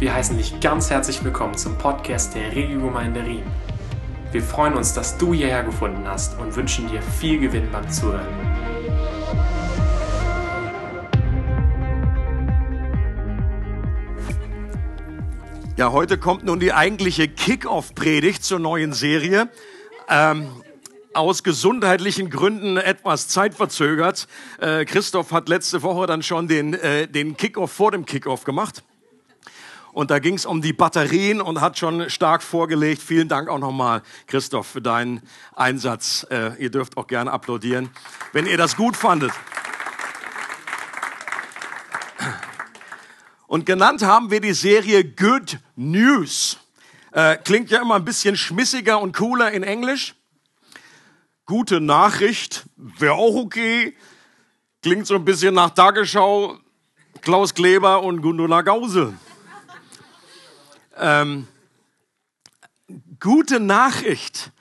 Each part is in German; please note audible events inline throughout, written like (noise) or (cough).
Wir heißen dich ganz herzlich willkommen zum Podcast der Regiogemeinde Riem. Wir freuen uns, dass du hierher gefunden hast und wünschen dir viel Gewinn beim Zuhören. Ja, heute kommt nun die eigentliche Kick-Off-Predigt zur neuen Serie. Ähm, aus gesundheitlichen Gründen etwas zeitverzögert. Äh, Christoph hat letzte Woche dann schon den, äh, den Kickoff vor dem Kickoff gemacht. Und da ging es um die Batterien und hat schon stark vorgelegt. Vielen Dank auch nochmal, Christoph, für deinen Einsatz. Äh, ihr dürft auch gerne applaudieren, wenn ihr das gut fandet. Und genannt haben wir die Serie Good News. Äh, klingt ja immer ein bisschen schmissiger und cooler in Englisch. Gute Nachricht wäre auch okay. Klingt so ein bisschen nach Tagesschau, Klaus Kleber und Gundula Gause. Ähm, gute Nachricht,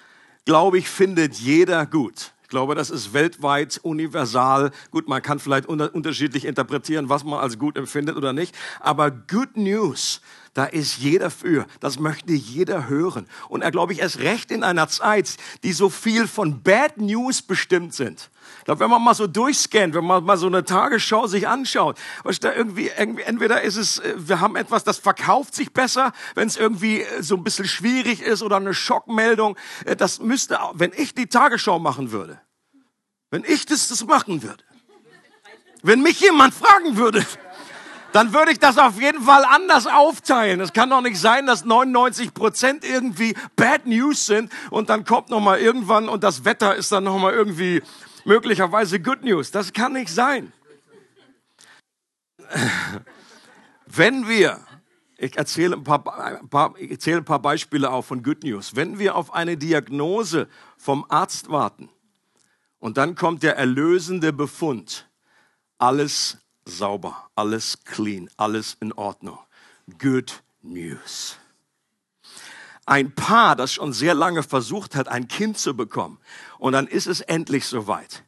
glaube ich, findet jeder gut. Ich glaube, das ist weltweit universal. Gut, man kann vielleicht unterschiedlich interpretieren, was man als gut empfindet oder nicht. Aber Good News, da ist jeder für. Das möchte jeder hören. Und er, glaube ich, erst recht in einer Zeit, die so viel von Bad News bestimmt sind. Ich glaube, wenn man mal so durchscannt, wenn man mal so eine Tagesschau sich anschaut, was da irgendwie, irgendwie, entweder ist es, äh, wir haben etwas, das verkauft sich besser, wenn es irgendwie äh, so ein bisschen schwierig ist oder eine Schockmeldung. Äh, das müsste, wenn ich die Tagesschau machen würde, wenn ich das, das machen würde, wenn mich jemand fragen würde, dann würde ich das auf jeden Fall anders aufteilen. Es kann doch nicht sein, dass 99 Prozent irgendwie Bad News sind und dann kommt noch mal irgendwann und das Wetter ist dann noch mal irgendwie möglicherweise Good News. Das kann nicht sein. (laughs) Wenn wir, ich erzähle ein paar, ein paar, ich erzähle ein paar Beispiele auf von Good News. Wenn wir auf eine Diagnose vom Arzt warten und dann kommt der erlösende Befund, alles sauber, alles clean, alles in Ordnung. Good News. Ein Paar, das schon sehr lange versucht hat, ein Kind zu bekommen, und dann ist es endlich soweit.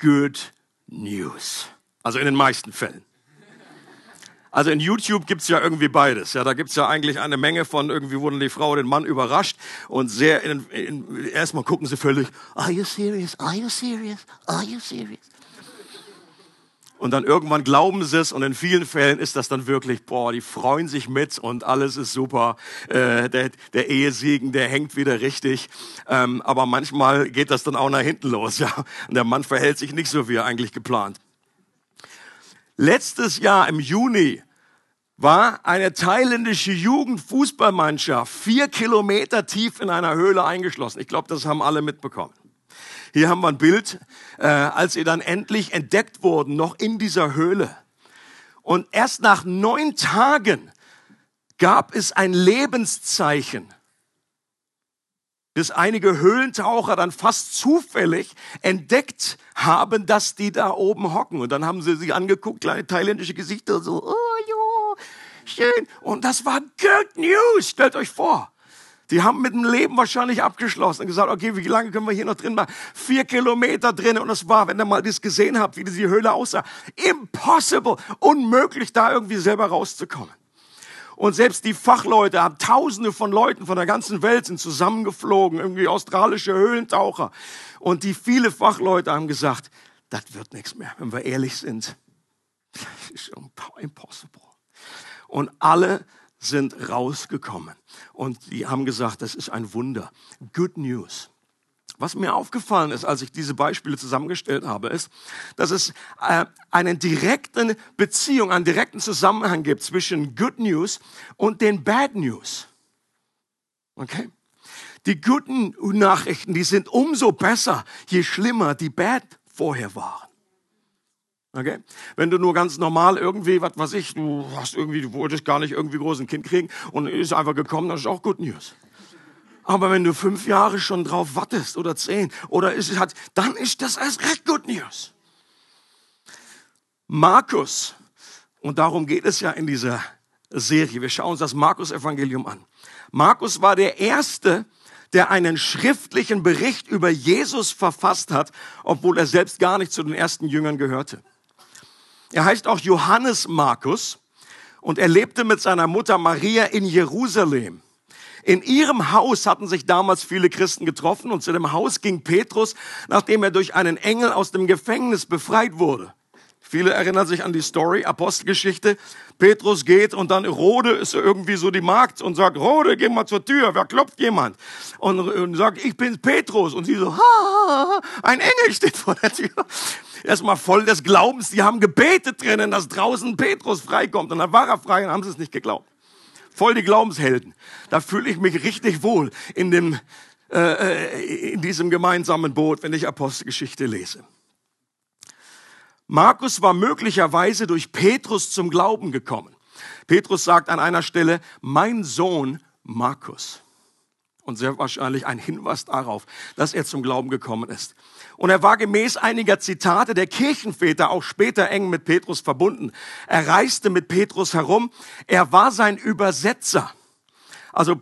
Good News. Also in den meisten Fällen. Also in YouTube gibt's ja irgendwie beides. Ja, da gibt's ja eigentlich eine Menge von irgendwie wurden die Frau den Mann überrascht und sehr in, in, erstmal gucken sie völlig, are you serious? Are you serious? Are you serious? Und dann irgendwann glauben sie es und in vielen Fällen ist das dann wirklich, boah, die freuen sich mit und alles ist super. Äh, der, der Ehesegen, der hängt wieder richtig. Ähm, aber manchmal geht das dann auch nach hinten los, ja. Und der Mann verhält sich nicht so, wie er eigentlich geplant. Letztes Jahr im Juni war eine thailändische Jugendfußballmannschaft vier Kilometer tief in einer Höhle eingeschlossen. Ich glaube, das haben alle mitbekommen. Hier haben wir ein Bild, äh, als sie dann endlich entdeckt wurden, noch in dieser Höhle. Und erst nach neun Tagen gab es ein Lebenszeichen, bis einige Höhlentaucher dann fast zufällig entdeckt haben, dass die da oben hocken. Und dann haben sie sich angeguckt, kleine thailändische Gesichter, so, oh ja, schön. Und das war Good News, stellt euch vor. Die haben mit dem Leben wahrscheinlich abgeschlossen und gesagt, okay, wie lange können wir hier noch drin machen? Vier Kilometer drin und es war, wenn ihr mal das gesehen habt, wie diese Höhle aussah, impossible, unmöglich, da irgendwie selber rauszukommen. Und selbst die Fachleute, haben Tausende von Leuten von der ganzen Welt sind zusammengeflogen, irgendwie australische Höhlentaucher. Und die viele Fachleute haben gesagt, das wird nichts mehr, wenn wir ehrlich sind. Das ist impossible. Und alle sind rausgekommen. Und die haben gesagt, das ist ein Wunder. Good News. Was mir aufgefallen ist, als ich diese Beispiele zusammengestellt habe, ist, dass es äh, einen direkten Beziehung, einen direkten Zusammenhang gibt zwischen Good News und den Bad News. Okay? Die guten Nachrichten, die sind umso besser, je schlimmer die Bad vorher waren. Okay? Wenn du nur ganz normal irgendwie, was weiß ich, du hast irgendwie, du wolltest gar nicht irgendwie groß ein Kind kriegen und ist einfach gekommen, das ist auch Good News. Aber wenn du fünf Jahre schon drauf wartest oder zehn oder ist es hat, dann ist das erst recht Good News. Markus, und darum geht es ja in dieser Serie. Wir schauen uns das Markus-Evangelium an. Markus war der Erste, der einen schriftlichen Bericht über Jesus verfasst hat, obwohl er selbst gar nicht zu den ersten Jüngern gehörte. Er heißt auch Johannes Markus und er lebte mit seiner Mutter Maria in Jerusalem. In ihrem Haus hatten sich damals viele Christen getroffen und zu dem Haus ging Petrus, nachdem er durch einen Engel aus dem Gefängnis befreit wurde. Viele erinnern sich an die Story, Apostelgeschichte. Petrus geht und dann Rode ist irgendwie so die Magd und sagt, Rode, geh mal zur Tür, wer klopft jemand? Und, und sagt, ich bin Petrus. Und sie so, ha, ein Engel steht vor der Tür. Erstmal voll des Glaubens, die haben gebetet drinnen, dass draußen Petrus freikommt. Und dann war er frei und haben sie es nicht geglaubt. Voll die Glaubenshelden. Da fühle ich mich richtig wohl in dem, äh, äh in diesem gemeinsamen Boot, wenn ich Apostelgeschichte lese. Markus war möglicherweise durch Petrus zum Glauben gekommen. Petrus sagt an einer Stelle, mein Sohn Markus. Und sehr wahrscheinlich ein Hinweis darauf, dass er zum Glauben gekommen ist. Und er war gemäß einiger Zitate der Kirchenväter auch später eng mit Petrus verbunden. Er reiste mit Petrus herum. Er war sein Übersetzer. Also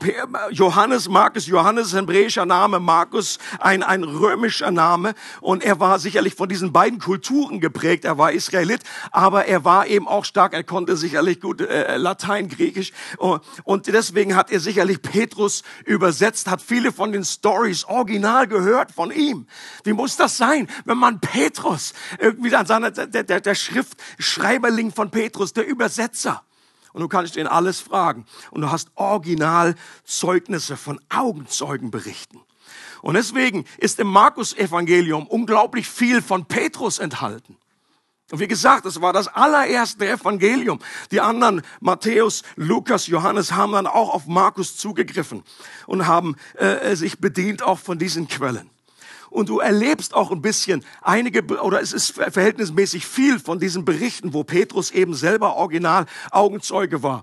Johannes, Markus, Johannes, hebräischer Name, Markus, ein, ein römischer Name. Und er war sicherlich von diesen beiden Kulturen geprägt. Er war Israelit, aber er war eben auch stark, er konnte sicherlich gut äh, Latein, Griechisch. Und deswegen hat er sicherlich Petrus übersetzt, hat viele von den Stories original gehört von ihm. Wie muss das sein, wenn man Petrus irgendwie an seiner, der, der, der Schriftschreiberling von Petrus, der Übersetzer, und du kannst ihn alles fragen. Und du hast Originalzeugnisse von Augenzeugen berichten. Und deswegen ist im Markus-Evangelium unglaublich viel von Petrus enthalten. Und wie gesagt, es war das allererste Evangelium. Die anderen, Matthäus, Lukas, Johannes, haben dann auch auf Markus zugegriffen und haben äh, sich bedient auch von diesen Quellen und du erlebst auch ein bisschen einige, oder es ist verhältnismäßig viel von diesen Berichten, wo Petrus eben selber original Augenzeuge war.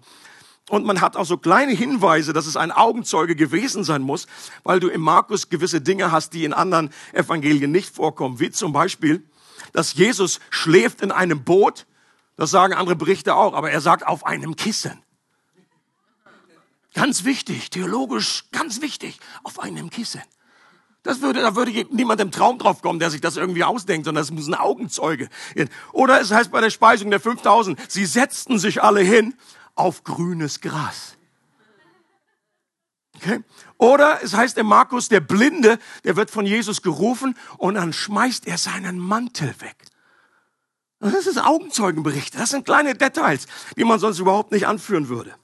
Und man hat auch so kleine Hinweise, dass es ein Augenzeuge gewesen sein muss, weil du im Markus gewisse Dinge hast, die in anderen Evangelien nicht vorkommen. Wie zum Beispiel, dass Jesus schläft in einem Boot. Das sagen andere Berichte auch, aber er sagt auf einem Kissen. Ganz wichtig, theologisch ganz wichtig, auf einem Kissen. Das würde, da würde niemand im Traum drauf kommen, der sich das irgendwie ausdenkt, sondern es muss ein Augenzeuge. Oder es heißt bei der Speisung der 5000, sie setzten sich alle hin auf grünes Gras. Okay? Oder es heißt im Markus, der Blinde, der wird von Jesus gerufen und dann schmeißt er seinen Mantel weg. Das ist Augenzeugenbericht. Das sind kleine Details, die man sonst überhaupt nicht anführen würde.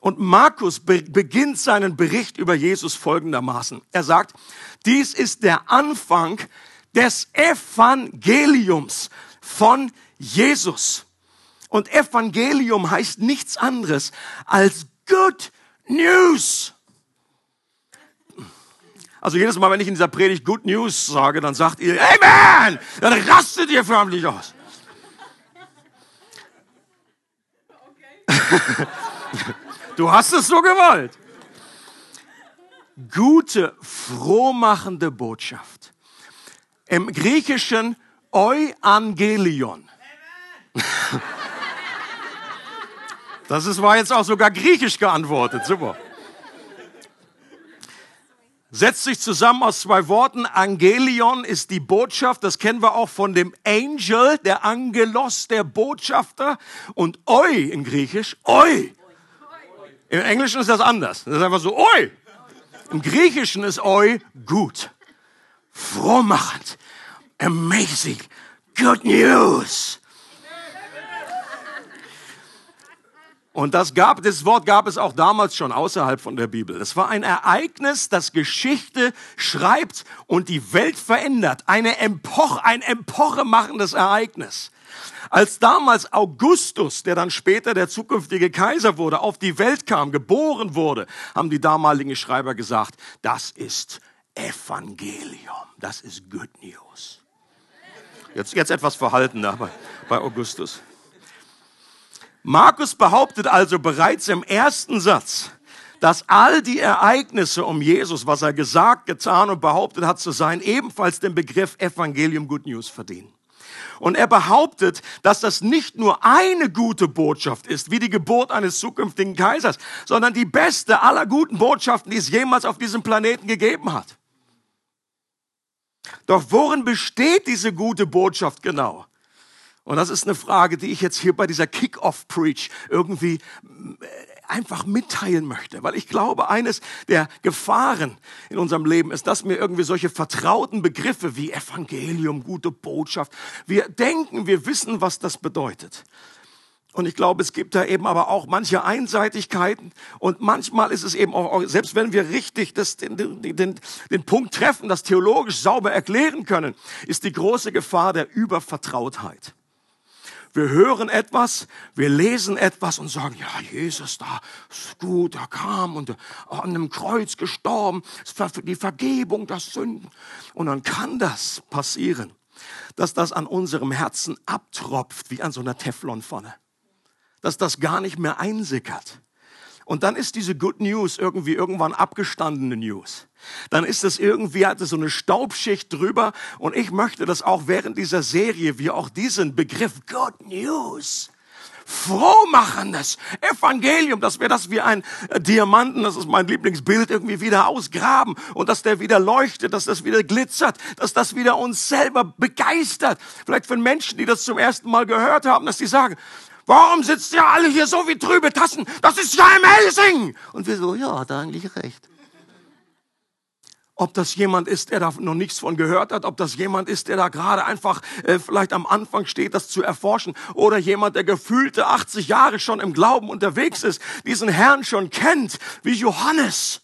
Und Markus beginnt seinen Bericht über Jesus folgendermaßen. Er sagt, dies ist der Anfang des Evangeliums von Jesus. Und Evangelium heißt nichts anderes als Good News. Also jedes Mal, wenn ich in dieser Predigt Good News sage, dann sagt ihr Amen. Dann rastet ihr förmlich aus. Okay. (laughs) Du hast es so gewollt. Gute, frohmachende Botschaft. Im Griechischen Euangelion. (laughs) Das ist, war jetzt auch sogar griechisch geantwortet. Super. Setzt sich zusammen aus zwei Worten. Angelion ist die Botschaft. Das kennen wir auch von dem Angel, der Angelos, der Botschafter. Und Eu in Griechisch, Eu im Englischen ist das anders. Das ist einfach so, oi. Im Griechischen ist oi gut. Frohmachend. Amazing. Good news. Und das gab, das Wort gab es auch damals schon außerhalb von der Bibel. Es war ein Ereignis, das Geschichte schreibt und die Welt verändert. Eine Epoche, ein epochemachendes Ereignis. Als damals Augustus, der dann später der zukünftige Kaiser wurde, auf die Welt kam, geboren wurde, haben die damaligen Schreiber gesagt, das ist Evangelium, das ist Good News. Jetzt, jetzt etwas verhaltener bei, bei Augustus. Markus behauptet also bereits im ersten Satz, dass all die Ereignisse um Jesus, was er gesagt, getan und behauptet hat zu sein, ebenfalls den Begriff Evangelium Good News verdienen. Und er behauptet, dass das nicht nur eine gute Botschaft ist, wie die Geburt eines zukünftigen Kaisers, sondern die beste aller guten Botschaften, die es jemals auf diesem Planeten gegeben hat. Doch worin besteht diese gute Botschaft genau? Und das ist eine Frage, die ich jetzt hier bei dieser Kick-Off-Preach irgendwie äh, einfach mitteilen möchte, weil ich glaube, eines der Gefahren in unserem Leben ist, dass wir irgendwie solche vertrauten Begriffe wie Evangelium, gute Botschaft, wir denken, wir wissen, was das bedeutet. Und ich glaube, es gibt da eben aber auch manche Einseitigkeiten und manchmal ist es eben auch, selbst wenn wir richtig das, den, den, den, den Punkt treffen, das theologisch sauber erklären können, ist die große Gefahr der Übervertrautheit. Wir hören etwas, wir lesen etwas und sagen, ja, Jesus da ist gut, er kam und an einem Kreuz gestorben, die Vergebung der Sünden. Und dann kann das passieren, dass das an unserem Herzen abtropft wie an so einer Teflonpfanne. Dass das gar nicht mehr einsickert. Und dann ist diese Good News irgendwie irgendwann abgestandene News. Dann ist es irgendwie, hat es so eine Staubschicht drüber. Und ich möchte, dass auch während dieser Serie wir auch diesen Begriff Good News frohmachendes Evangelium, dass wir das wie ein Diamanten, das ist mein Lieblingsbild, irgendwie wieder ausgraben und dass der wieder leuchtet, dass das wieder glitzert, dass das wieder uns selber begeistert. Vielleicht für Menschen, die das zum ersten Mal gehört haben, dass die sagen, Warum sitzt ihr alle hier so wie trübe Tassen? Das ist ja amazing! Und wir so, ja, hat er eigentlich recht. Ob das jemand ist, der da noch nichts von gehört hat, ob das jemand ist, der da gerade einfach äh, vielleicht am Anfang steht, das zu erforschen, oder jemand, der gefühlte 80 Jahre schon im Glauben unterwegs ist, diesen Herrn schon kennt, wie Johannes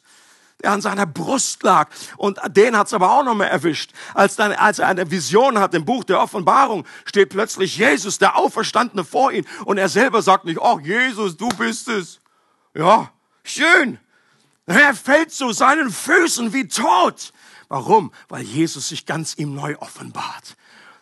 der an seiner Brust lag. Und den hat's aber auch noch mehr erwischt. Als, dann, als er eine Vision hat im Buch der Offenbarung, steht plötzlich Jesus, der Auferstandene, vor ihm. Und er selber sagt nicht, ach Jesus, du bist es. Ja, schön. Er fällt zu seinen Füßen wie tot. Warum? Weil Jesus sich ganz ihm neu offenbart.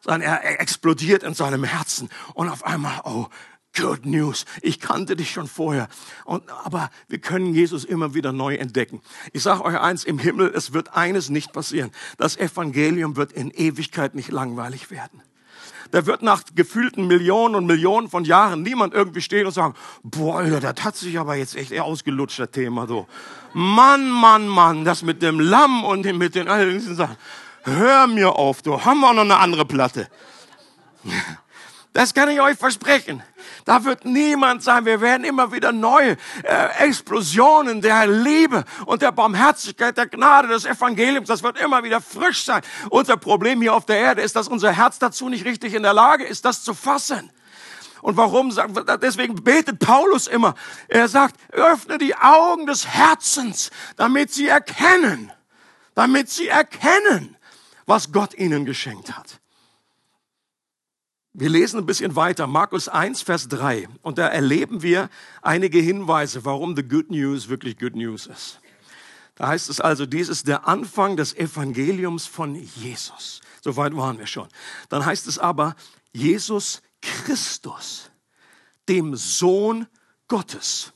Er explodiert in seinem Herzen. Und auf einmal, oh, Good News. Ich kannte dich schon vorher. Und, aber wir können Jesus immer wieder neu entdecken. Ich sage euch eins, im Himmel, es wird eines nicht passieren. Das Evangelium wird in Ewigkeit nicht langweilig werden. Da wird nach gefühlten Millionen und Millionen von Jahren niemand irgendwie stehen und sagen, boah, das hat sich aber jetzt echt ausgelutscht, das Thema so. Mann, Mann, Mann, das mit dem Lamm und mit den all diesen Sachen. Hör mir auf, du, haben wir noch eine andere Platte. Das kann ich euch versprechen. Da wird niemand sein. Wir werden immer wieder neue äh, Explosionen der Liebe und der Barmherzigkeit, der Gnade des Evangeliums. Das wird immer wieder frisch sein. Unser Problem hier auf der Erde ist, dass unser Herz dazu nicht richtig in der Lage ist, das zu fassen. Und warum? Deswegen betet Paulus immer. Er sagt, öffne die Augen des Herzens, damit sie erkennen, damit sie erkennen, was Gott ihnen geschenkt hat. Wir lesen ein bisschen weiter, Markus 1, Vers 3. Und da erleben wir einige Hinweise, warum the Good News wirklich Good News ist. Da heißt es also, dies ist der Anfang des Evangeliums von Jesus. Soweit waren wir schon. Dann heißt es aber, Jesus Christus, dem Sohn Gottes.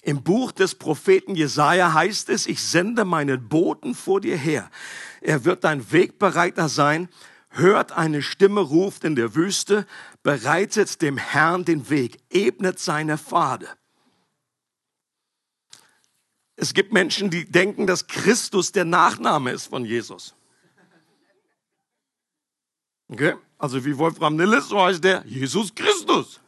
Im Buch des Propheten Jesaja heißt es, ich sende meinen Boten vor dir her. Er wird dein Wegbereiter sein hört eine Stimme ruft in der Wüste, bereitet dem Herrn den Weg, ebnet seine Pfade. Es gibt Menschen, die denken, dass Christus der Nachname ist von Jesus. Okay? Also wie Wolfram Nilles, so heißt der Jesus Christus.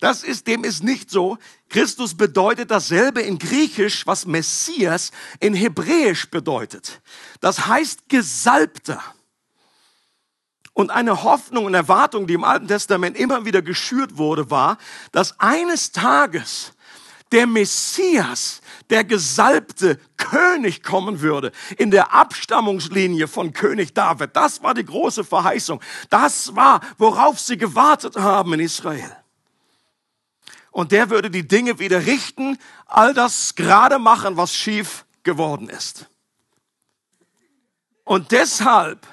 Das ist, dem ist nicht so. Christus bedeutet dasselbe in Griechisch, was Messias in Hebräisch bedeutet. Das heißt Gesalbter. Und eine Hoffnung und Erwartung, die im Alten Testament immer wieder geschürt wurde, war, dass eines Tages der Messias, der gesalbte König kommen würde, in der Abstammungslinie von König David. Das war die große Verheißung. Das war, worauf sie gewartet haben in Israel. Und der würde die Dinge wieder richten, all das gerade machen, was schief geworden ist. Und deshalb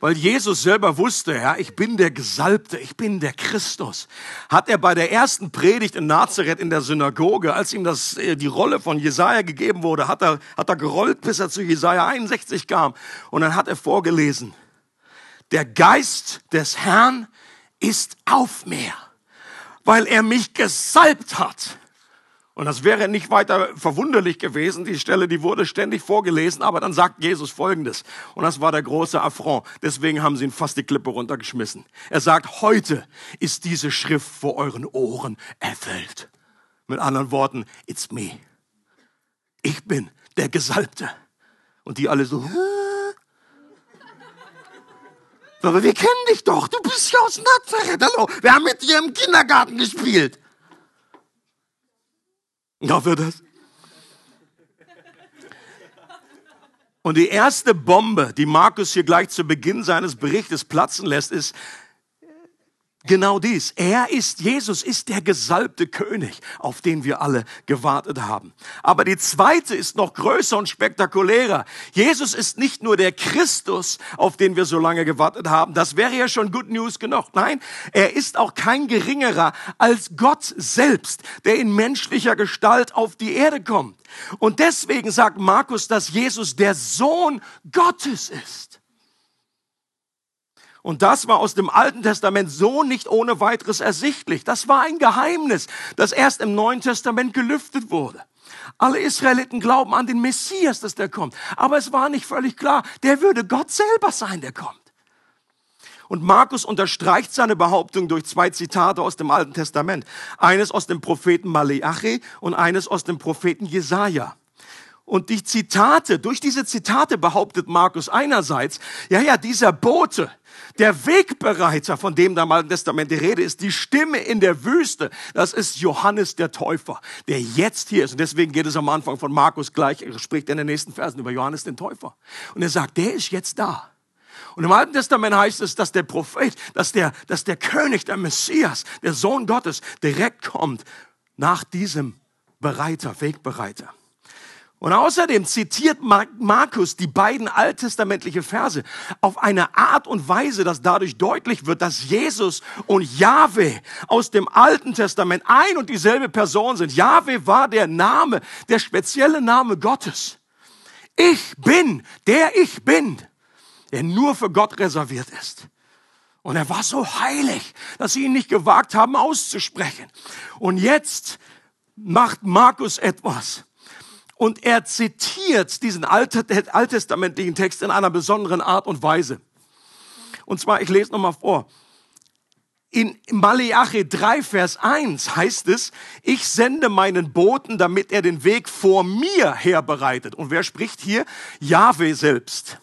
weil Jesus selber wusste, ja, ich bin der Gesalbte, ich bin der Christus, hat er bei der ersten Predigt in Nazareth in der Synagoge, als ihm das, äh, die Rolle von Jesaja gegeben wurde, hat er, hat er gerollt, bis er zu Jesaja 61 kam. Und dann hat er vorgelesen, der Geist des Herrn ist auf mir, weil er mich gesalbt hat, Und das wäre nicht weiter verwunderlich gewesen. Die Stelle, die wurde ständig vorgelesen, aber dann sagt Jesus Folgendes. Und das war der große Affront. Deswegen haben sie ihn fast die Klippe runtergeschmissen. Er sagt, heute ist diese Schrift vor euren Ohren erfüllt. Mit anderen Worten, it's me. Ich bin der Gesalbte. Und die alle so, aber wir kennen dich doch. Du bist ja aus Nazareth. Hallo. Wir haben mit dir im Kindergarten gespielt. Dafür das. Und die erste Bombe, die Markus hier gleich zu Beginn seines Berichtes platzen lässt, ist, Genau dies. Er ist, Jesus ist der gesalbte König, auf den wir alle gewartet haben. Aber die zweite ist noch größer und spektakulärer. Jesus ist nicht nur der Christus, auf den wir so lange gewartet haben. Das wäre ja schon Good News genug. Nein, er ist auch kein geringerer als Gott selbst, der in menschlicher Gestalt auf die Erde kommt. Und deswegen sagt Markus, dass Jesus der Sohn Gottes ist. Und das war aus dem Alten Testament so nicht ohne weiteres ersichtlich. Das war ein Geheimnis, das erst im Neuen Testament gelüftet wurde. Alle Israeliten glauben an den Messias, dass der kommt. Aber es war nicht völlig klar, der würde Gott selber sein, der kommt. Und Markus unterstreicht seine Behauptung durch zwei Zitate aus dem Alten Testament. Eines aus dem Propheten Maleachi und eines aus dem Propheten Jesaja. Und die Zitate, durch diese Zitate behauptet Markus einerseits, ja, ja, dieser Bote, der Wegbereiter, von dem da im Testament die Rede ist, die Stimme in der Wüste, das ist Johannes der Täufer, der jetzt hier ist. Und deswegen geht es am Anfang von Markus gleich, er spricht in den nächsten Versen über Johannes den Täufer. Und er sagt, der ist jetzt da. Und im Alten Testament heißt es, dass der Prophet, dass der, dass der König, der Messias, der Sohn Gottes direkt kommt nach diesem Bereiter, Wegbereiter. Und außerdem zitiert Markus die beiden alttestamentliche Verse auf eine Art und Weise, dass dadurch deutlich wird, dass Jesus und Jahwe aus dem Alten Testament ein und dieselbe Person sind. Jahwe war der Name, der spezielle Name Gottes. Ich bin, der ich bin, der nur für Gott reserviert ist. Und er war so heilig, dass sie ihn nicht gewagt haben auszusprechen. Und jetzt macht Markus etwas und er zitiert diesen alttestamentlichen Text in einer besonderen Art und Weise. Und zwar, ich lese nochmal vor. In Maleachi 3, Vers 1 heißt es, ich sende meinen Boten, damit er den Weg vor mir herbereitet. Und wer spricht hier? Jahwe selbst.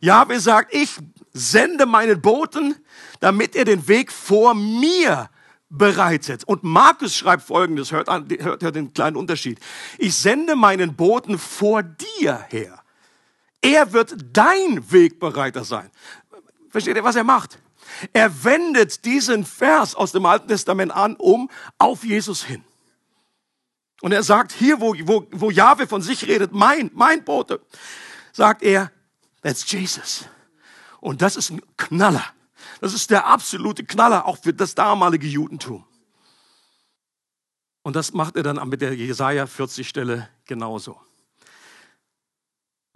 Jahwe sagt, ich sende meinen Boten, damit er den Weg vor mir bereitet. Und Markus schreibt Folgendes, hört, an, hört, hört den kleinen Unterschied. Ich sende meinen Boten vor dir her. Er wird dein Wegbereiter sein. Versteht ihr, was er macht? Er wendet diesen Vers aus dem Alten Testament an, um auf Jesus hin. Und er sagt hier, wo, wo, wo Jahwe von sich redet, mein, mein Bote, sagt er, that's Jesus. Und das ist ein Knaller. Das ist der absolute Knaller auch für das damalige Judentum. Und das macht er dann mit der Jesaja 40 Stelle genauso.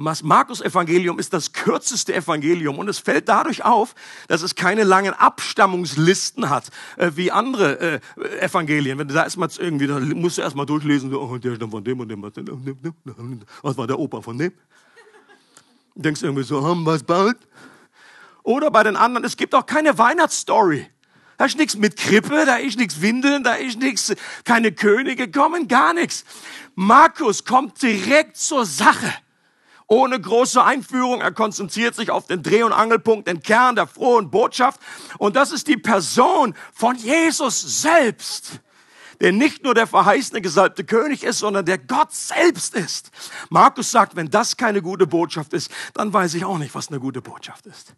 Das Markus Evangelium ist das kürzeste Evangelium und es fällt dadurch auf, dass es keine langen Abstammungslisten hat, äh, wie andere äh, Evangelien. Wenn du da erstmal irgendwie, da musst du erstmal durchlesen, oh, der stammt von dem und dem, was war der Opa von dem? Du denkst irgendwie so, haben wir es bald? Oder bei den anderen, es gibt auch keine Weihnachtsstory. Da ist nichts mit Krippe, da ist nichts Windeln, da ist nichts, keine Könige kommen, gar nichts. Markus kommt direkt zur Sache. Ohne große Einführung. Er konzentriert sich auf den Dreh- und Angelpunkt, den Kern der frohen Botschaft. Und das ist die Person von Jesus selbst der nicht nur der verheißene gesalbte König ist, sondern der Gott selbst ist. Markus sagt, wenn das keine gute Botschaft ist, dann weiß ich auch nicht, was eine gute Botschaft ist.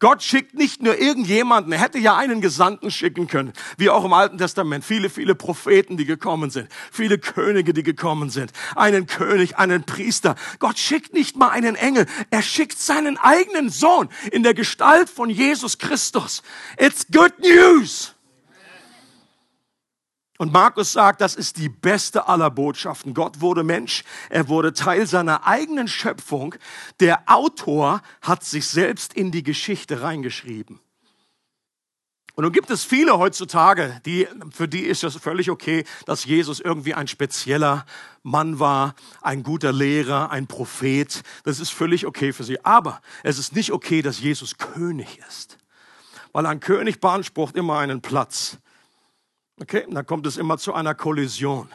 Gott schickt nicht nur irgendjemanden, er hätte ja einen Gesandten schicken können, wie auch im Alten Testament, viele, viele Propheten, die gekommen sind, viele Könige, die gekommen sind, einen König, einen Priester. Gott schickt nicht mal einen Engel, er schickt seinen eigenen Sohn in der Gestalt von Jesus Christus. It's good news. Und Markus sagt, das ist die beste aller Botschaften. Gott wurde Mensch, er wurde Teil seiner eigenen Schöpfung. Der Autor hat sich selbst in die Geschichte reingeschrieben. Und nun gibt es viele heutzutage, die, für die ist es völlig okay, dass Jesus irgendwie ein spezieller Mann war, ein guter Lehrer, ein Prophet. Das ist völlig okay für sie. Aber es ist nicht okay, dass Jesus König ist. Weil ein König beansprucht immer einen Platz. Okay, dann kommt es immer zu einer Kollision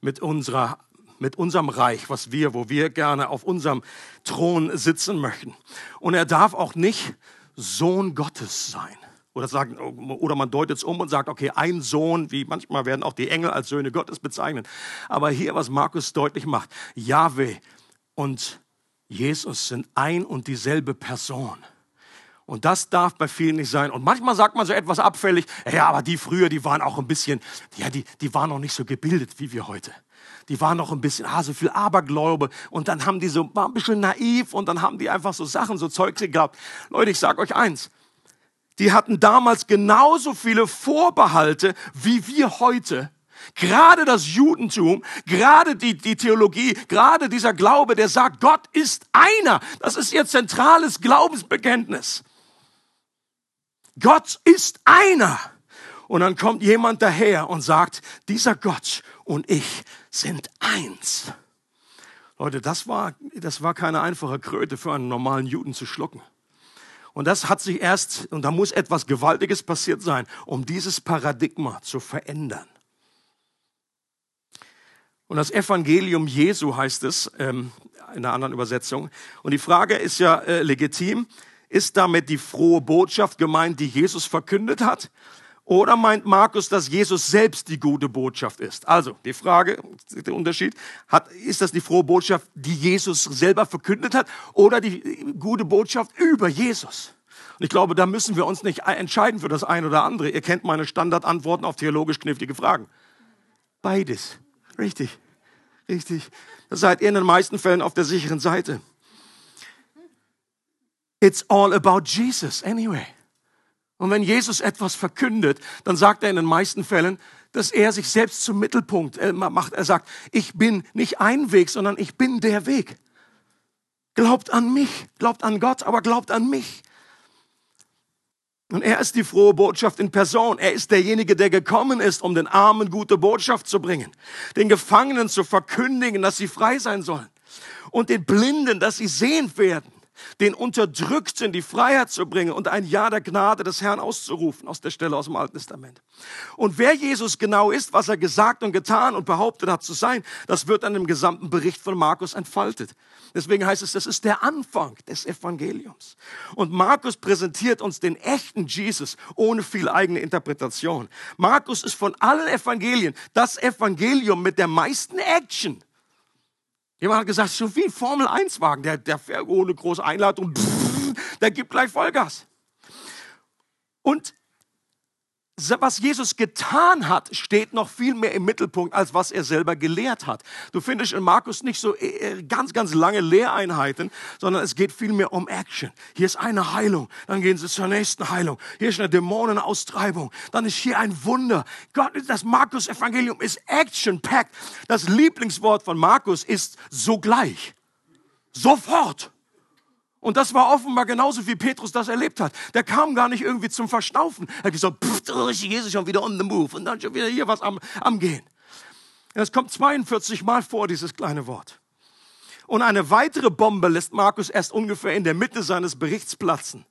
mit unserer mit unserem Reich, was wir, wo wir gerne auf unserem Thron sitzen möchten. Und er darf auch nicht Sohn Gottes sein. Oder, sagen, oder man deutet es um und sagt, okay, ein Sohn, wie manchmal werden auch die Engel als Söhne Gottes bezeichnet. Aber hier, was Markus deutlich macht, Yahweh und Jesus sind ein und dieselbe Person. Und das darf bei vielen nicht sein. Und manchmal sagt man so etwas abfällig, ja, aber die früher, die waren auch ein bisschen, ja, die, die waren noch nicht so gebildet wie wir heute. Die waren noch ein bisschen, ah, so viel Aberglaube. Und dann haben die so, war ein bisschen naiv und dann haben die einfach so Sachen, so Zeugs geglaubt. Leute, ich sag euch eins die hatten damals genauso viele Vorbehalte wie wir heute. Gerade das Judentum, gerade die, die Theologie, gerade dieser Glaube, der sagt, Gott ist einer. Das ist ihr zentrales Glaubensbekenntnis. Gott ist einer. Und dann kommt jemand daher und sagt, dieser Gott und ich sind eins. Leute, das war, das war keine einfache Kröte für einen normalen Juden zu schlucken. Und das hat sich erst, und da muss etwas Gewaltiges passiert sein, um dieses Paradigma zu verändern. Und das Evangelium Jesu heißt es ähm, in einer anderen Übersetzung. Und die Frage ist ja äh, legitim. Ist damit die frohe Botschaft gemeint, die Jesus verkündet hat? Oder meint Markus, dass Jesus selbst die gute Botschaft ist? Also, die Frage, der Unterschied, hat, ist das die frohe Botschaft, die Jesus selber verkündet hat, oder die gute Botschaft über Jesus? Und ich glaube, da müssen wir uns nicht entscheiden für das eine oder andere. Ihr kennt meine Standardantworten auf theologisch knifflige Fragen. Beides. Richtig. Richtig. Da seid ihr in den meisten Fällen auf der sicheren Seite. It's all about Jesus anyway. Und wenn Jesus etwas verkündet, dann sagt er in den meisten Fällen, dass er sich selbst zum Mittelpunkt äh, macht. Er sagt, ich bin nicht ein Weg, sondern ich bin der Weg. Glaubt an mich, glaubt an Gott, aber glaubt an mich. Und er ist die frohe Botschaft in Person. Er ist derjenige, der gekommen ist, um den Armen gute Botschaft zu bringen, den Gefangenen zu verkündigen, dass sie frei sein sollen und den Blinden, dass sie sehen werden den Unterdrückten die Freiheit zu bringen und ein Ja der Gnade des Herrn auszurufen aus der Stelle aus dem Alten Testament. Und wer Jesus genau ist, was er gesagt und getan und behauptet hat zu sein, das wird an dem gesamten Bericht von Markus entfaltet. Deswegen heißt es, das ist der Anfang des Evangeliums. Und Markus präsentiert uns den echten Jesus ohne viel eigene Interpretation. Markus ist von allen Evangelien das Evangelium mit der meisten Action. Jemand hat gesagt, so wie Formel 1 Wagen, der, der fährt ohne große Einladung, der gibt gleich Vollgas. Und was Jesus getan hat, steht noch viel mehr im Mittelpunkt, als was er selber gelehrt hat. Du findest in Markus nicht so äh, äh, ganz, ganz lange Lehreinheiten, sondern es geht viel mehr um Action. Hier ist eine Heilung, dann gehen sie zur nächsten Heilung. Hier ist eine Dämonenaustreibung, dann ist hier ein Wunder. Gott, das Markus-Evangelium ist action-packed. Das Lieblingswort von Markus ist sogleich. Sofort. Und das war offenbar genauso, wie Petrus das erlebt hat. Der kam gar nicht irgendwie zum Verschnaufen. Er hat gesagt, pff, oh, Jesus schon wieder on the move und dann schon wieder hier was am, am Gehen. Es kommt 42 Mal vor, dieses kleine Wort. Und eine weitere Bombe lässt Markus erst ungefähr in der Mitte seines Berichts platzen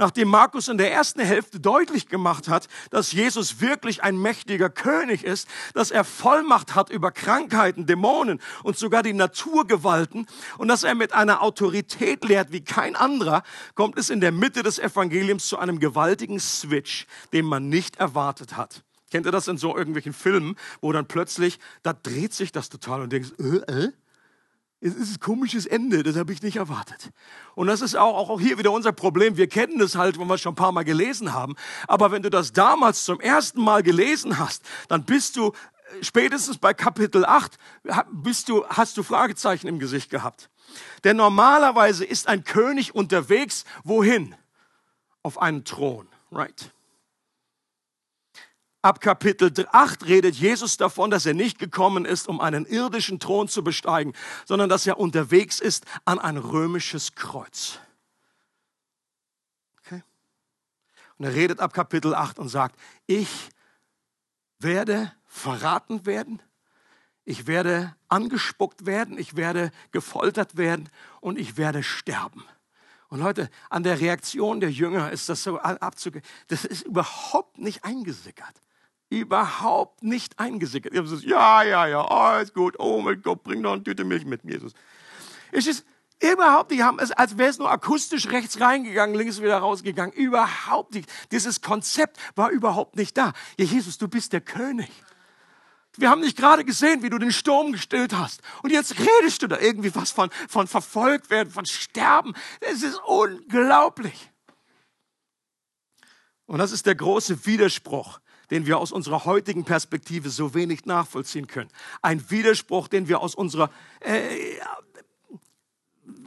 nachdem Markus in der ersten Hälfte deutlich gemacht hat, dass Jesus wirklich ein mächtiger König ist, dass er Vollmacht hat über Krankheiten, Dämonen und sogar die Naturgewalten und dass er mit einer Autorität lehrt wie kein anderer, kommt es in der Mitte des Evangeliums zu einem gewaltigen Switch, den man nicht erwartet hat. Kennt ihr das in so irgendwelchen Filmen, wo dann plötzlich, da dreht sich das total und denkst, äh, äh? Es ist ein komisches Ende, das habe ich nicht erwartet. Und das ist auch, auch hier wieder unser Problem. Wir kennen das halt, wenn wir es schon ein paar Mal gelesen haben. Aber wenn du das damals zum ersten Mal gelesen hast, dann bist du äh, spätestens bei Kapitel 8, bist du, hast du Fragezeichen im Gesicht gehabt. Denn normalerweise ist ein König unterwegs, wohin? Auf einen Thron, right? Ab Kapitel 8 redet Jesus davon, dass er nicht gekommen ist, um einen irdischen Thron zu besteigen, sondern dass er unterwegs ist an ein römisches Kreuz. Okay? Und er redet ab Kapitel 8 und sagt, ich werde verraten werden, ich werde angespuckt werden, ich werde gefoltert werden und ich werde sterben. Und Leute, an der Reaktion der Jünger ist das so abzugehen. Das ist überhaupt nicht eingesickert. Überhaupt nicht eingesickert. Gesagt, ja, ja, ja, alles gut. Oh mein Gott, bring noch eine Tüte Milch mit Jesus. Es ist überhaupt nicht, haben es, als wäre es nur akustisch rechts reingegangen, links wieder rausgegangen. Überhaupt nicht. Dieses Konzept war überhaupt nicht da. Ja, Jesus, du bist der König. Wir haben nicht gerade gesehen, wie du den Sturm gestillt hast. Und jetzt redest du da irgendwie was von, von verfolgt werden, von sterben. Es ist unglaublich. Und das ist der große Widerspruch, den wir aus unserer heutigen Perspektive so wenig nachvollziehen können. Ein Widerspruch, den wir aus unserer, äh,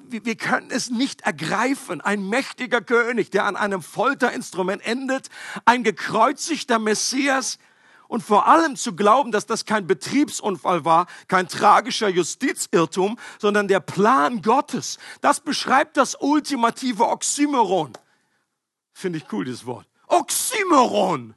wir können es nicht ergreifen. Ein mächtiger König, der an einem Folterinstrument endet, ein gekreuzigter Messias, und vor allem zu glauben, dass das kein Betriebsunfall war, kein tragischer Justizirrtum, sondern der Plan Gottes. Das beschreibt das ultimative Oxymoron. Finde ich cool, dieses Wort. Oxymoron.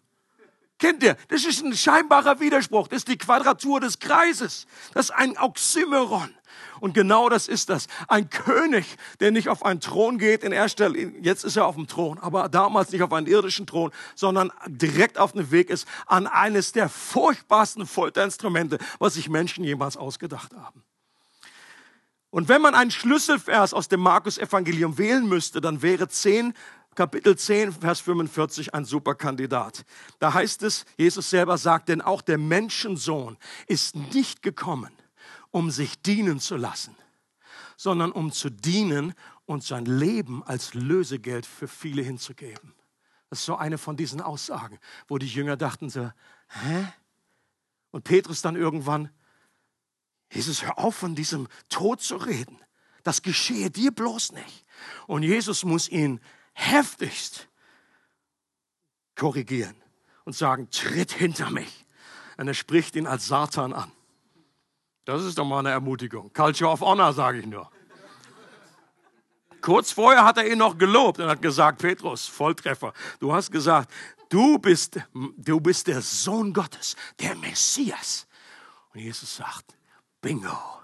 Kennt ihr? Das ist ein scheinbarer Widerspruch. Das ist die Quadratur des Kreises. Das ist ein Oxymoron. Und genau das ist das. Ein König, der nicht auf einen Thron geht, in erster Linie, jetzt ist er auf dem Thron, aber damals nicht auf einen irdischen Thron, sondern direkt auf dem Weg ist an eines der furchtbarsten Folterinstrumente, was sich Menschen jemals ausgedacht haben. Und wenn man einen Schlüsselvers aus dem Markus-Evangelium wählen müsste, dann wäre 10, Kapitel 10, Vers 45 ein super Kandidat. Da heißt es, Jesus selber sagt, denn auch der Menschensohn ist nicht gekommen, um sich dienen zu lassen, sondern um zu dienen und sein Leben als Lösegeld für viele hinzugeben. Das ist so eine von diesen Aussagen, wo die Jünger dachten so, hä? Und Petrus dann irgendwann, Jesus, hör auf von diesem Tod zu reden. Das geschehe dir bloß nicht. Und Jesus muss ihn heftigst korrigieren und sagen, tritt hinter mich. Und er spricht ihn als Satan an. Das ist doch mal eine Ermutigung. Culture of Honor, sage ich nur. Kurz vorher hat er ihn noch gelobt und hat gesagt, Petrus, Volltreffer, du hast gesagt, du bist, du bist der Sohn Gottes, der Messias. Und Jesus sagt, bingo.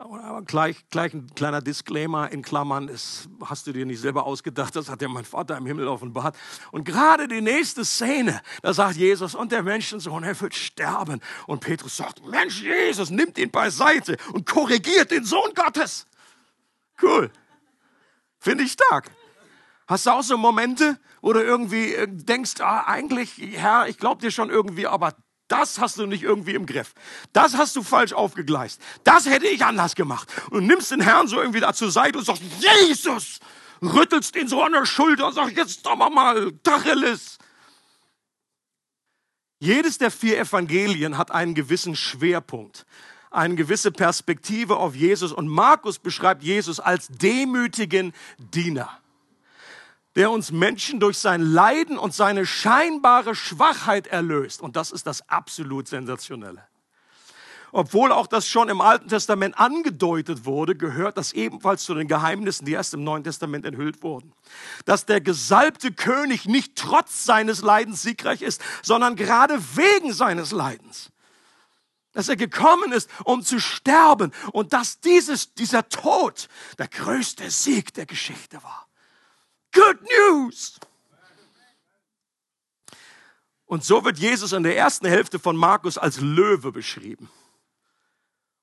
Aber gleich, gleich ein kleiner Disclaimer in Klammern, das hast du dir nicht selber ausgedacht, das hat ja mein Vater im Himmel offenbart. Und gerade die nächste Szene, da sagt Jesus, und der Menschensohn, er wird sterben. Und Petrus sagt, Mensch, Jesus, nimmt ihn beiseite und korrigiert den Sohn Gottes. Cool. Finde ich stark. Hast du auch so Momente, wo du irgendwie äh, denkst, ah, eigentlich, Herr, ich glaube dir schon irgendwie, aber das hast du nicht irgendwie im Griff. Das hast du falsch aufgegleist. Das hätte ich anders gemacht. Und nimmst den Herrn so irgendwie da zur Seite und sagst, Jesus! Rüttelst ihn so an der Schulter und sagst, jetzt doch mal, Tacheles. Jedes der vier Evangelien hat einen gewissen Schwerpunkt, eine gewisse Perspektive auf Jesus. Und Markus beschreibt Jesus als demütigen Diener der uns Menschen durch sein Leiden und seine scheinbare Schwachheit erlöst. Und das ist das absolut Sensationelle. Obwohl auch das schon im Alten Testament angedeutet wurde, gehört das ebenfalls zu den Geheimnissen, die erst im Neuen Testament enthüllt wurden. Dass der gesalbte König nicht trotz seines Leidens siegreich ist, sondern gerade wegen seines Leidens. Dass er gekommen ist, um zu sterben und dass dieses, dieser Tod der größte Sieg der Geschichte war. Good News! Und so wird Jesus in der ersten Hälfte von Markus als Löwe beschrieben